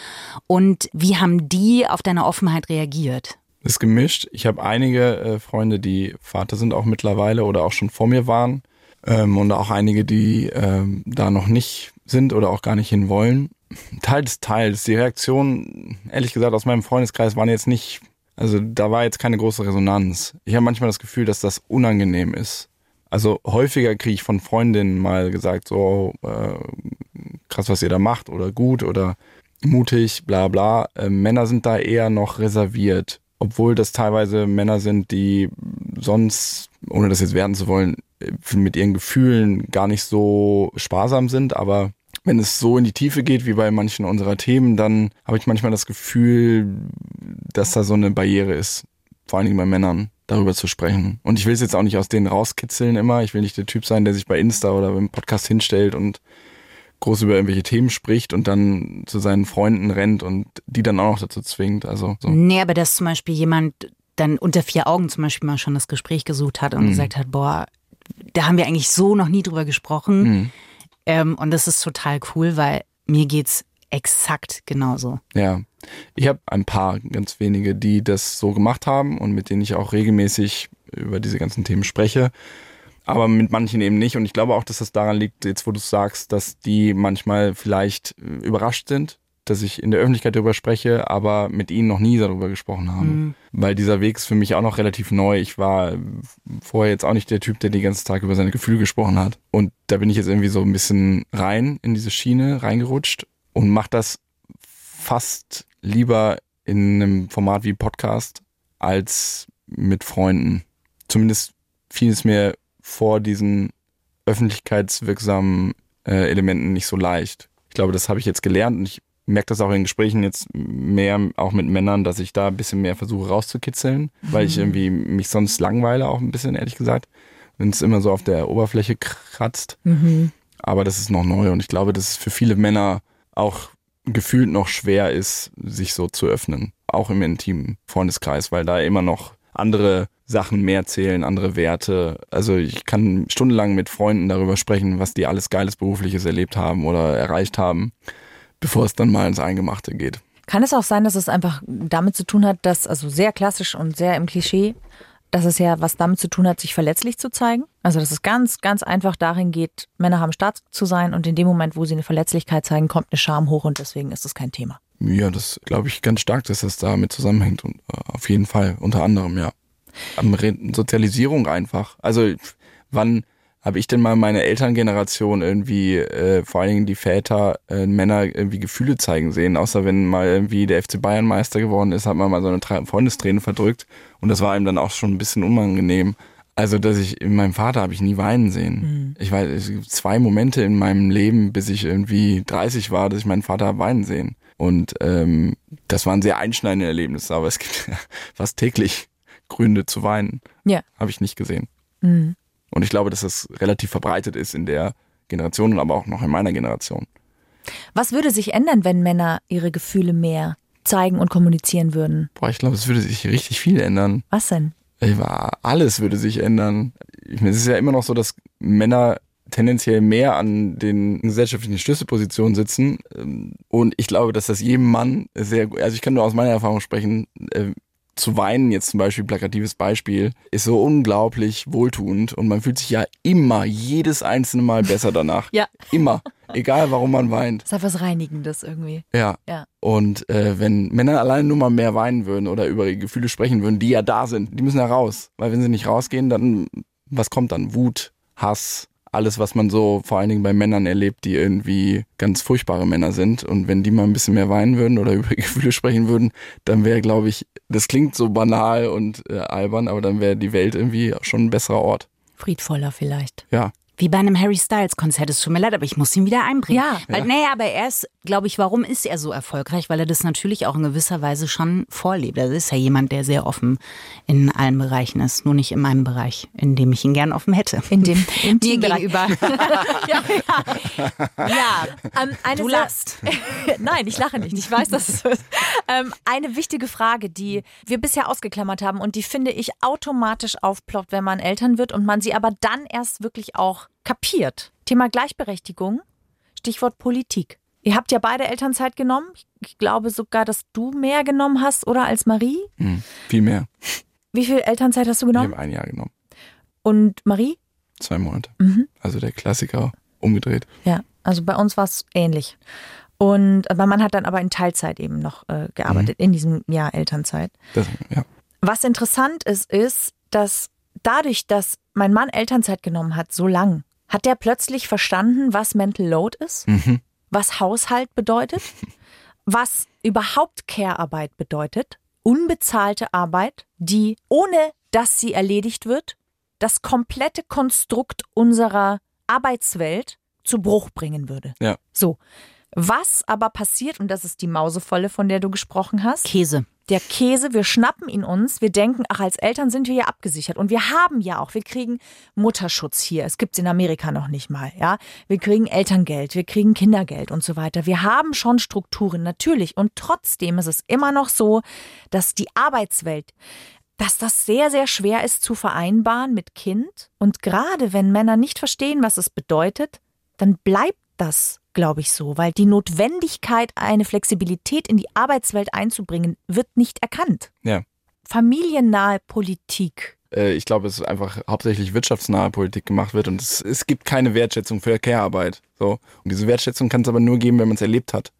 Und wie haben die auf deine Offenheit reagiert? ist gemischt. Ich habe einige äh, Freunde, die Vater sind auch mittlerweile oder auch schon vor mir waren. Ähm, und auch einige, die ähm, da noch nicht sind oder auch gar nicht hin wollen. Teils, teils. Die Reaktionen, ehrlich gesagt, aus meinem Freundeskreis waren jetzt nicht, also da war jetzt keine große Resonanz. Ich habe manchmal das Gefühl, dass das unangenehm ist. Also häufiger kriege ich von Freundinnen mal gesagt, so äh, krass, was ihr da macht oder gut oder mutig, bla bla. Äh, Männer sind da eher noch reserviert, obwohl das teilweise Männer sind, die sonst, ohne das jetzt werten zu wollen, mit ihren Gefühlen gar nicht so sparsam sind, aber wenn es so in die Tiefe geht wie bei manchen unserer Themen, dann habe ich manchmal das Gefühl, dass da so eine Barriere ist, vor allen Dingen bei Männern, darüber zu sprechen. Und ich will es jetzt auch nicht aus denen rauskitzeln immer. Ich will nicht der Typ sein, der sich bei Insta oder beim Podcast hinstellt und groß über irgendwelche Themen spricht und dann zu seinen Freunden rennt und die dann auch noch dazu zwingt. Also so. Nee, aber dass zum Beispiel jemand dann unter vier Augen zum Beispiel mal schon das Gespräch gesucht hat und Mhm. gesagt hat, boah, da haben wir eigentlich so noch nie drüber gesprochen. Mhm. Ähm, und das ist total cool, weil mir geht's exakt genauso. Ja, ich habe ein paar ganz wenige, die das so gemacht haben und mit denen ich auch regelmäßig über diese ganzen Themen spreche. Aber mit manchen eben nicht. Und ich glaube auch, dass das daran liegt, jetzt wo du sagst, dass die manchmal vielleicht überrascht sind, dass ich in der Öffentlichkeit darüber spreche, aber mit ihnen noch nie darüber gesprochen haben. Weil dieser Weg ist für mich auch noch relativ neu. Ich war vorher jetzt auch nicht der Typ, der den ganzen Tag über seine Gefühle gesprochen hat. Und da bin ich jetzt irgendwie so ein bisschen rein in diese Schiene reingerutscht und mache das fast lieber in einem Format wie Podcast als mit Freunden. Zumindest fiel es mir vor diesen öffentlichkeitswirksamen äh, Elementen nicht so leicht. Ich glaube, das habe ich jetzt gelernt und ich merke das auch in Gesprächen jetzt mehr, auch mit Männern, dass ich da ein bisschen mehr versuche rauszukitzeln, weil ich irgendwie mich sonst langweile auch ein bisschen, ehrlich gesagt, wenn es immer so auf der Oberfläche kratzt. Aber das ist noch neu und ich glaube, dass es für viele Männer auch gefühlt noch schwer ist, sich so zu öffnen. Auch im intimen Freundeskreis, weil da immer noch andere Sachen mehr zählen, andere Werte. Also ich kann stundenlang mit Freunden darüber sprechen, was die alles Geiles Berufliches erlebt haben oder erreicht haben, bevor es dann mal ins Eingemachte geht. Kann es auch sein, dass es einfach damit zu tun hat, dass, also sehr klassisch und sehr im Klischee, dass es ja was damit zu tun hat, sich verletzlich zu zeigen? Also, dass es ganz, ganz einfach darin geht, Männer haben stark zu sein und in dem Moment, wo sie eine Verletzlichkeit zeigen, kommt eine Scham hoch und deswegen ist es kein Thema. Ja, das glaube ich ganz stark, dass das damit zusammenhängt und äh, auf jeden Fall, unter anderem, ja. Am Sozialisierung einfach. Also wann habe ich denn mal meine Elterngeneration irgendwie, äh, vor allen Dingen die Väter, äh, Männer irgendwie Gefühle zeigen sehen, außer wenn mal irgendwie der FC Bayern Meister geworden ist, hat man mal so eine Tra- Freundesträne verdrückt und das war ihm dann auch schon ein bisschen unangenehm. Also, dass ich, in meinem Vater habe ich nie weinen sehen. Ich weiß, es gibt zwei Momente in meinem Leben, bis ich irgendwie 30 war, dass ich meinen Vater hab weinen sehen. Und ähm, das waren sehr einschneidende Erlebnisse, aber es gibt fast täglich Gründe zu weinen. Ja. Habe ich nicht gesehen. Und ich glaube, dass das relativ verbreitet ist in der Generation und aber auch noch in meiner Generation. Was würde sich ändern, wenn Männer ihre Gefühle mehr zeigen und kommunizieren würden? Boah, ich glaube, es würde sich richtig viel ändern. Was denn? Alles würde sich ändern. Ich meine, es ist ja immer noch so, dass Männer tendenziell mehr an den gesellschaftlichen Schlüsselpositionen sitzen. Ähm, Und ich glaube, dass das jedem Mann sehr, also ich kann nur aus meiner Erfahrung sprechen, äh, zu weinen jetzt zum Beispiel, plakatives Beispiel, ist so unglaublich wohltuend und man fühlt sich ja immer, jedes einzelne Mal besser danach. Ja. Immer. Egal, warum man weint. Das ist was Reinigendes irgendwie. Ja. Ja. Und äh, wenn Männer alleine nur mal mehr weinen würden oder über ihre Gefühle sprechen würden, die ja da sind, die müssen ja raus. Weil wenn sie nicht rausgehen, dann was kommt dann? Wut, Hass, alles, was man so vor allen Dingen bei Männern erlebt, die irgendwie ganz furchtbare Männer sind. Und wenn die mal ein bisschen mehr weinen würden oder über Gefühle sprechen würden, dann wäre, glaube ich, das klingt so banal und äh, albern, aber dann wäre die Welt irgendwie schon ein besserer Ort. Friedvoller vielleicht. Ja. Wie bei einem Harry Styles Konzert. Es tut mir leid, aber ich muss ihn wieder einbringen. Ja. Weil, Naja, aber er ist, glaube ich, warum ist er so erfolgreich? Weil er das natürlich auch in gewisser Weise schon vorlebt. Er ist ja jemand, der sehr offen in allen Bereichen ist. Nur nicht in meinem Bereich, in dem ich ihn gern offen hätte. In dem Mir Intimbereich. gegenüber. ja, ja. ja ähm, eine Du lachst. Nein, ich lache nicht. Ich weiß, dass es so ist. Ähm, eine wichtige Frage, die wir bisher ausgeklammert haben und die finde ich automatisch aufploppt, wenn man Eltern wird und man sie aber dann erst wirklich auch kapiert. Thema Gleichberechtigung, Stichwort Politik. Ihr habt ja beide Elternzeit genommen. Ich glaube sogar, dass du mehr genommen hast, oder als Marie? Hm, viel mehr. Wie viel Elternzeit hast du Ich genommen? habe ein Jahr genommen. Und Marie? Zwei Monate. Mhm. Also der Klassiker umgedreht. Ja, also bei uns war es ähnlich. Und mein Mann hat dann aber in Teilzeit eben noch äh, gearbeitet, in diesem Jahr Elternzeit. Das, ja. Was interessant ist, ist, dass dadurch, dass mein Mann Elternzeit genommen hat, so lang, hat der plötzlich verstanden, was Mental Load ist, Mhm. was Haushalt bedeutet, was überhaupt Care-Arbeit bedeutet, unbezahlte Arbeit, die ohne dass sie erledigt wird, das komplette Konstrukt unserer Arbeitswelt zu Bruch bringen würde. Ja. So. Was aber passiert, und das ist die Mausevolle, von der du gesprochen hast, Käse. Der Käse, wir schnappen ihn uns, wir denken, ach, als Eltern sind wir ja abgesichert. Und wir haben ja auch, wir kriegen Mutterschutz hier. Es gibt's in Amerika noch nicht mal, ja. Wir kriegen Elterngeld, wir kriegen Kindergeld und so weiter. Wir haben schon Strukturen, natürlich. Und trotzdem ist es immer noch so, dass die Arbeitswelt, dass das sehr, sehr schwer ist zu vereinbaren mit Kind. Und gerade wenn Männer nicht verstehen, was es bedeutet, dann bleibt das, glaube ich, so, weil die Notwendigkeit, eine Flexibilität in die Arbeitswelt einzubringen, wird nicht erkannt. Ja. Familiennahe Politik. Äh, Ich glaube, es ist einfach hauptsächlich wirtschaftsnahe Politik gemacht wird und es, es gibt keine Wertschätzung für Care-Arbeit. So. Und diese Wertschätzung kann es aber nur geben, wenn man es erlebt hat.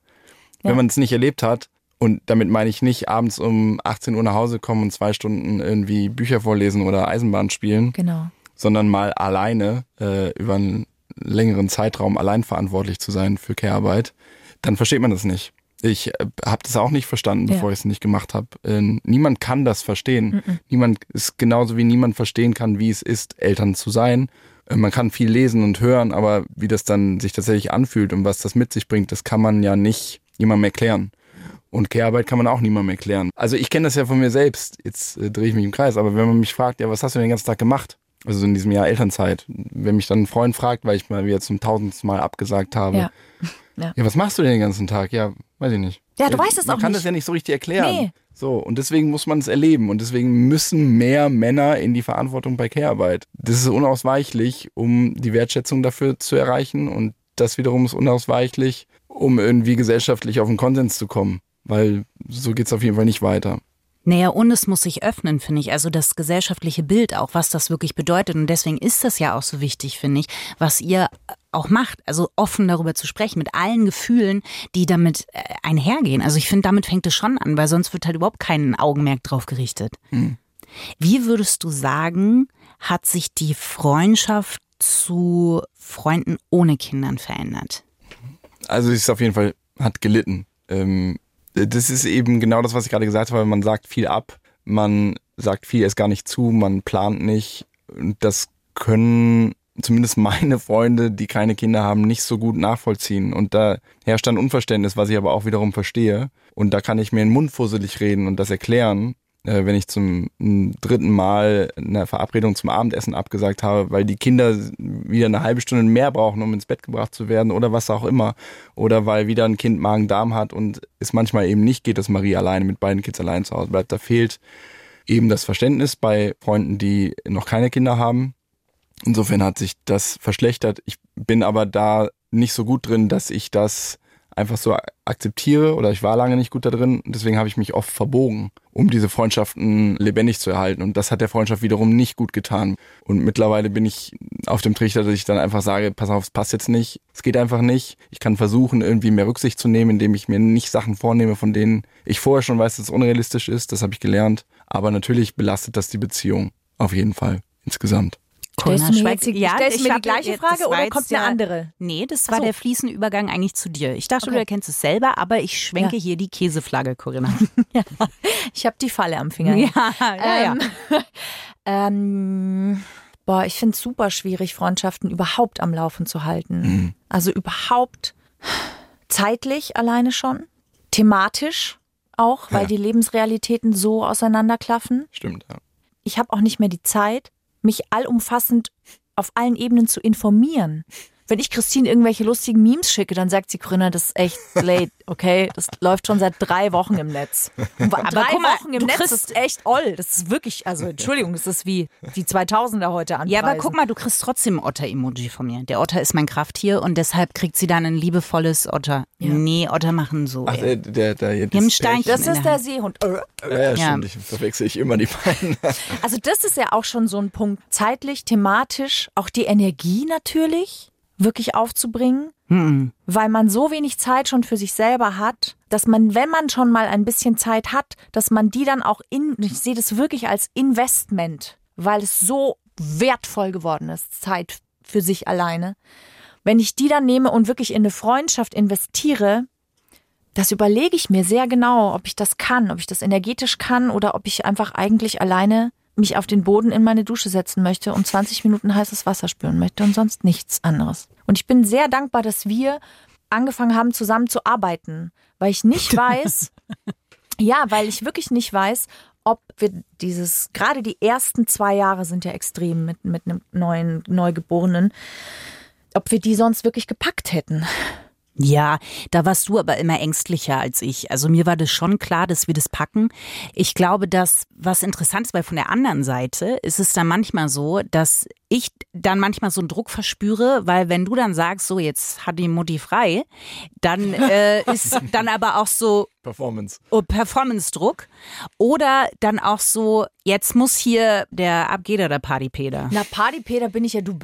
Ja. Wenn man es nicht erlebt hat, und damit meine ich nicht abends um 18 Uhr nach Hause kommen und zwei Stunden irgendwie Bücher vorlesen oder Eisenbahn spielen, Genau. sondern mal alleine äh, über einen längeren Zeitraum allein verantwortlich zu sein für Care-Arbeit, dann versteht man das nicht. Ich äh, habe das auch nicht verstanden, Ja. bevor ich es nicht gemacht habe. Äh, niemand kann das verstehen. Niemand ist genauso wie niemand verstehen kann, wie es ist, Eltern zu sein. Äh, man kann viel lesen und hören, aber wie das dann sich tatsächlich anfühlt und was das mit sich bringt, das kann man ja nicht jemandem erklären. Und Care-Arbeit kann man auch niemandem erklären. Also ich kenne das ja von mir selbst. Jetzt äh, drehe ich mich im Kreis. Aber wenn man mich fragt, ja, was hast du denn den ganzen Tag gemacht? Also in diesem Jahr Elternzeit. Wenn mich dann ein Freund fragt, weil ich mal wieder zum tausendsten Mal abgesagt habe. Ja. Ja. Ja. was machst du denn den ganzen Tag? Ja, weiß ich nicht. Ja, du Äh, weißt es Man auch kann nicht. das ja nicht so richtig erklären. Nee. So, und deswegen muss man es erleben. Und deswegen müssen mehr Männer in die Verantwortung bei Care-Arbeit. Das ist unausweichlich, um die Wertschätzung dafür zu erreichen. Und das wiederum ist unausweichlich, um irgendwie gesellschaftlich auf einen Konsens zu kommen. Weil so geht's auf jeden Fall nicht weiter. Naja, und es muss sich öffnen, finde ich. Also das gesellschaftliche Bild auch, was das wirklich bedeutet. Und deswegen ist das ja auch so wichtig, finde ich, was ihr auch macht. Also offen darüber zu sprechen, mit allen Gefühlen, die damit äh, einhergehen. Also ich finde, damit fängt es schon an, weil sonst wird halt überhaupt kein Augenmerk drauf gerichtet. Wie würdest du sagen, hat sich die Freundschaft zu Freunden ohne Kindern verändert? Also es ist auf jeden Fall, hat gelitten. Ähm, das ist eben genau das, was ich gerade gesagt habe. Man sagt viel ab, man sagt viel erst gar nicht zu, man plant nicht. Das können zumindest meine Freunde, die keine Kinder haben, nicht so gut nachvollziehen. Und da herrscht dann Unverständnis, was ich aber auch wiederum verstehe. Und da kann ich mir den Mund fusselig reden und das erklären, äh, wenn ich zum dritten Mal eine Verabredung zum Abendessen abgesagt habe, weil die Kinder wieder eine halbe Stunde mehr brauchen, um ins Bett gebracht zu werden oder was auch immer. Oder weil wieder ein Kind Magen-Darm hat und es manchmal eben nicht geht, dass Marie alleine mit beiden Kids allein zu Hause bleibt. Da fehlt eben das Verständnis bei Freunden, die noch keine Kinder haben. Insofern hat sich das verschlechtert. Ich bin aber da nicht so gut drin, dass ich das einfach so akzeptiere oder ich war lange nicht gut da drin. Deswegen habe ich mich oft verbogen, um diese Freundschaften lebendig zu erhalten. Und das hat der Freundschaft wiederum nicht gut getan. Und mittlerweile bin ich auf dem Trichter, dass ich dann einfach sage, pass auf, es passt jetzt nicht. Es geht einfach nicht. Ich kann versuchen, irgendwie mehr Rücksicht zu nehmen, indem ich mir nicht Sachen vornehme, von denen ich vorher schon weiß, dass es unrealistisch ist. Das habe ich gelernt. Aber natürlich belastet das die Beziehung. Auf jeden Fall. Insgesamt. Stellst du mir jetzt die, Ja, stellst du ich mir die gleiche Frage oder kommt eine ja- andere? Nee, das war so. der fließende Übergang eigentlich zu dir. Ich dachte, Okay. du erkennst es selber, aber ich schwenke Ja. hier die Käseflagge, Corinna. Ich habe die Falle am Finger. ja, ja, ja. Ähm, ähm, Boah, ich finde es super schwierig, Freundschaften überhaupt am Laufen zu halten. Also überhaupt zeitlich alleine schon, thematisch auch, weil Ja. die Lebensrealitäten so auseinanderklaffen. Stimmt, ja. Ich habe auch nicht mehr die Zeit, mich allumfassend auf allen Ebenen zu informieren. Wenn ich Christine irgendwelche lustigen Memes schicke, dann sagt sie, Corinna, das ist echt late, okay? Das läuft schon seit drei Wochen im Netz. Aber drei guck mal, Wochen im du Netz ist echt oll. Das ist wirklich, also Entschuldigung, das ist wie die 2000er heute anpreisen. Ja, aber guck mal, du kriegst trotzdem Otter-Emoji von mir. Der Otter ist mein Krafttier und deshalb kriegt sie dann ein liebevolles Otter. Nee, Otter machen so. Ach, der, der, der, Steinchen Das in ist der der Hand. Seehund. Ja, ja, Ja. stimmt. Ich verwechsel ich immer die beiden. Also das ist ja auch schon so ein Punkt, zeitlich, thematisch, auch die Energie natürlich wirklich aufzubringen, Mhm. weil man so wenig Zeit schon für sich selber hat, dass man, wenn man schon mal ein bisschen Zeit hat, dass man die dann auch in, ich sehe das wirklich als Investment, weil es so wertvoll geworden ist, Zeit für sich alleine. Wenn ich die dann nehme und wirklich in eine Freundschaft investiere, das überlege ich mir sehr genau, ob ich das kann, ob ich das energetisch kann oder ob ich einfach eigentlich alleine mich auf den Boden in meine Dusche setzen möchte und 20 Minuten heißes Wasser spüren möchte und sonst nichts anderes. Und ich bin sehr dankbar, dass wir angefangen haben, zusammen zu arbeiten, weil ich nicht weiß, ja, weil ich wirklich nicht weiß, ob wir dieses, gerade die ersten zwei Jahre sind ja extrem mit, mit einem neuen, Neugeborenen, ob wir die sonst wirklich gepackt hätten. Ja, da warst du aber immer ängstlicher als ich. Also mir war das schon klar, dass wir das packen. Ich glaube, dass was interessant ist, weil von der anderen Seite ist es dann manchmal so, dass ich dann manchmal so einen Druck verspüre, weil wenn du dann sagst, so jetzt hat die Mutti frei, dann äh, ist dann aber auch so Performance. oh, Performance-Druck oder dann auch so, jetzt muss hier der Abgeder der Partypeder. Na, Partypeter bin ich ja du.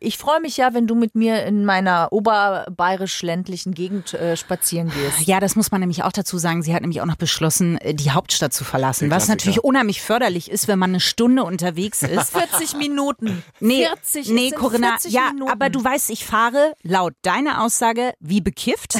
Ich freue mich ja, wenn du mit mir in meiner oberbayerisch-ländlichen Gegend äh, spazieren gehst. Ja, das muss man nämlich auch dazu sagen. Sie hat nämlich auch noch beschlossen, äh, die Hauptstadt zu verlassen, was natürlich unheimlich förderlich ist, wenn man eine Stunde unterwegs ist. 40 Minuten. Nee, 40, nee, Corinna, 40 ja, Minuten. aber du weißt, ich fahre laut deiner Aussage wie bekifft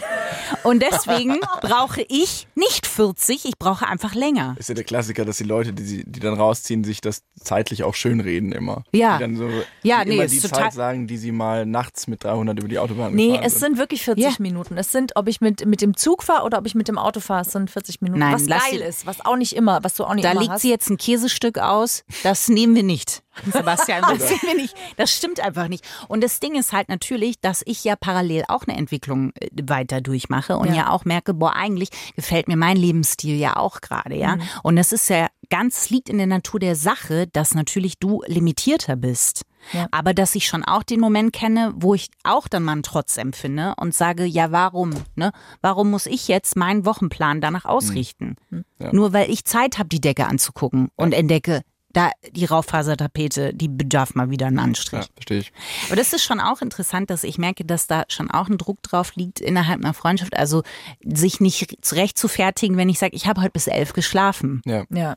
und deswegen brauche ich nicht 40, ich brauche einfach länger. Ist ja der Klassiker, dass die Leute, die, sie, die dann rausziehen, sich das zeitlich auch schön reden immer. Ja. Die dann so Ja, die nee, immer ist die total- Zeit sagen, die sie mal nachts mit 300 über die Autobahn Nee, gefahren es sind wirklich 40 Ja. Minuten. Es sind, ob ich mit, mit dem Zug fahre oder ob ich mit dem Auto fahre, es sind 40 Minuten. Nein, was geil ist, was auch nicht immer, was du auch nicht Da immer legt hast. sie jetzt ein Käsestück aus. Das nehmen wir nicht. Sebastian, das nicht. Das stimmt einfach nicht. Und das Ding ist halt natürlich, dass ich ja parallel auch eine Entwicklung äh, weiter durchmache und Ja. ja, auch merke, boah, eigentlich gefällt mir mein Lebensstil ja auch gerade, ja. Und das ist ja ganz, liegt in der Natur der Sache, dass natürlich du limitierter bist. Ja. Aber dass ich schon auch den Moment kenne, wo ich auch dann mal einen Trotz empfinde und sage, ja, warum? Ne? Warum muss ich jetzt meinen Wochenplan danach ausrichten? Ja. Nur weil ich Zeit habe, die Decke anzugucken und entdecke, da die Raufasertapete, die bedarf mal wieder einen Anstrich. Ja, verstehe ich. Aber das ist schon auch interessant, dass ich merke, dass da schon auch ein Druck drauf liegt innerhalb einer Freundschaft. Also sich nicht zurecht zu fertigen, wenn ich sage, ich habe heute bis elf geschlafen. Ja. ja.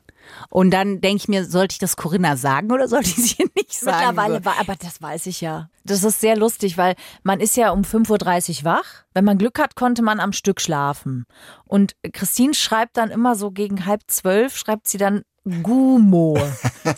Und dann denke ich mir, sollte ich das Corinna sagen oder sollte ich es ihr nicht sagen? Mittlerweile, war, aber das weiß ich ja. Das ist sehr lustig, weil man ist ja um 5.30 Uhr wach. Wenn man Glück hat, konnte man am Stück schlafen. Und Christine schreibt dann immer so gegen halb zwölf, schreibt sie dann Gumo.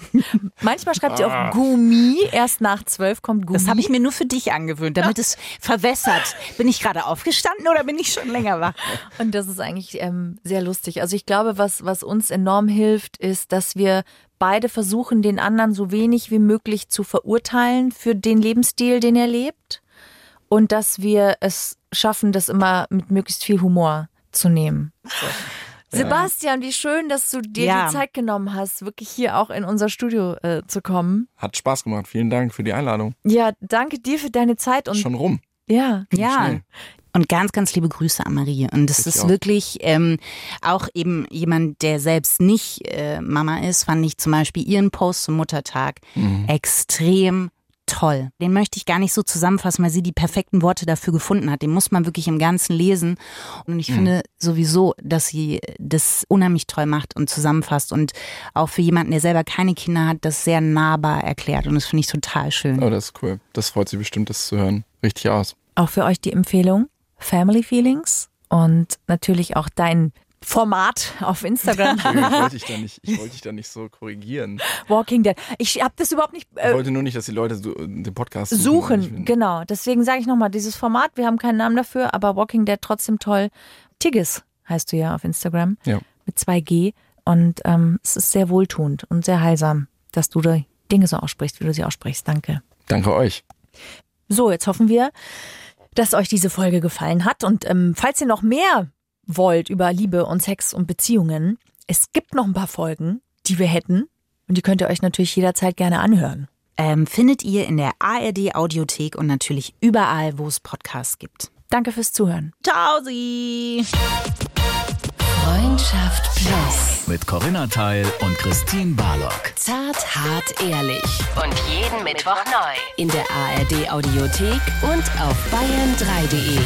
Manchmal schreibt sie auch Gumi. Erst nach zwölf kommt Gumi. Das habe ich mir nur für dich angewöhnt, damit es verwässert. Bin ich gerade aufgestanden oder bin ich schon länger wach? Und das ist eigentlich ähm, sehr lustig. Also ich glaube, was, was uns enorm hilft, ist, dass wir beide versuchen, den anderen so wenig wie möglich zu verurteilen für den Lebensstil, den er lebt. Und dass wir es schaffen, das immer mit möglichst viel Humor zu nehmen. Sebastian, wie schön, dass du dir Ja. die Zeit genommen hast, wirklich hier auch in unser Studio äh, zu kommen. Hat Spaß gemacht. Vielen Dank für die Einladung. Ja, danke dir für deine Zeit und Schon rum. ja. Ja. schnell. Und ganz, ganz liebe Grüße an Marie. Und das Ich ist auch. wirklich ähm, auch eben jemand, der selbst nicht äh, Mama ist, fand ich zum Beispiel ihren Post zum Muttertag extrem toll. Den möchte ich gar nicht so zusammenfassen, weil sie die perfekten Worte dafür gefunden hat. Den muss man wirklich im Ganzen lesen. Und ich finde sowieso, dass sie das unheimlich toll macht und zusammenfasst und auch für jemanden, der selber keine Kinder hat, das sehr nahbar erklärt. Und das finde ich total schön. Oh, das ist cool. Das freut sie bestimmt, das zu hören. Richtig aus. Auch für euch die Empfehlung Family Feelings und natürlich auch dein Format auf Instagram. Ich wollte dich da nicht, ich wollte dich da nicht so korrigieren. Walking Dead. Ich habe das überhaupt nicht Ich äh, wollte nur nicht, dass die Leute so, den Podcast suchen. suchen. Ich Genau. Deswegen sage ich nochmal, dieses Format, wir haben keinen Namen dafür, aber Walking Dead trotzdem toll. Tigges heißt du ja auf Instagram. Ja. Mit 2G. Und ähm, es ist sehr wohltuend und sehr heilsam, dass du die Dinge so aussprichst, wie du sie aussprichst. Danke. Danke euch. So, jetzt hoffen wir, dass euch diese Folge gefallen hat. Und ähm, falls ihr noch mehr wollt über Liebe und Sex und Beziehungen, es gibt noch ein paar Folgen, die wir hätten. Und die könnt ihr euch natürlich jederzeit gerne anhören. Ähm, findet ihr in der ARD Audiothek und natürlich überall, wo es Podcasts gibt. Danke fürs Zuhören. Ciao, Sie! Freundschaft Plus. Mit Corinna Teil und Christine Barlock. Zart, hart, ehrlich. Und jeden Mittwoch neu. In der ARD Audiothek und auf bayern3.de.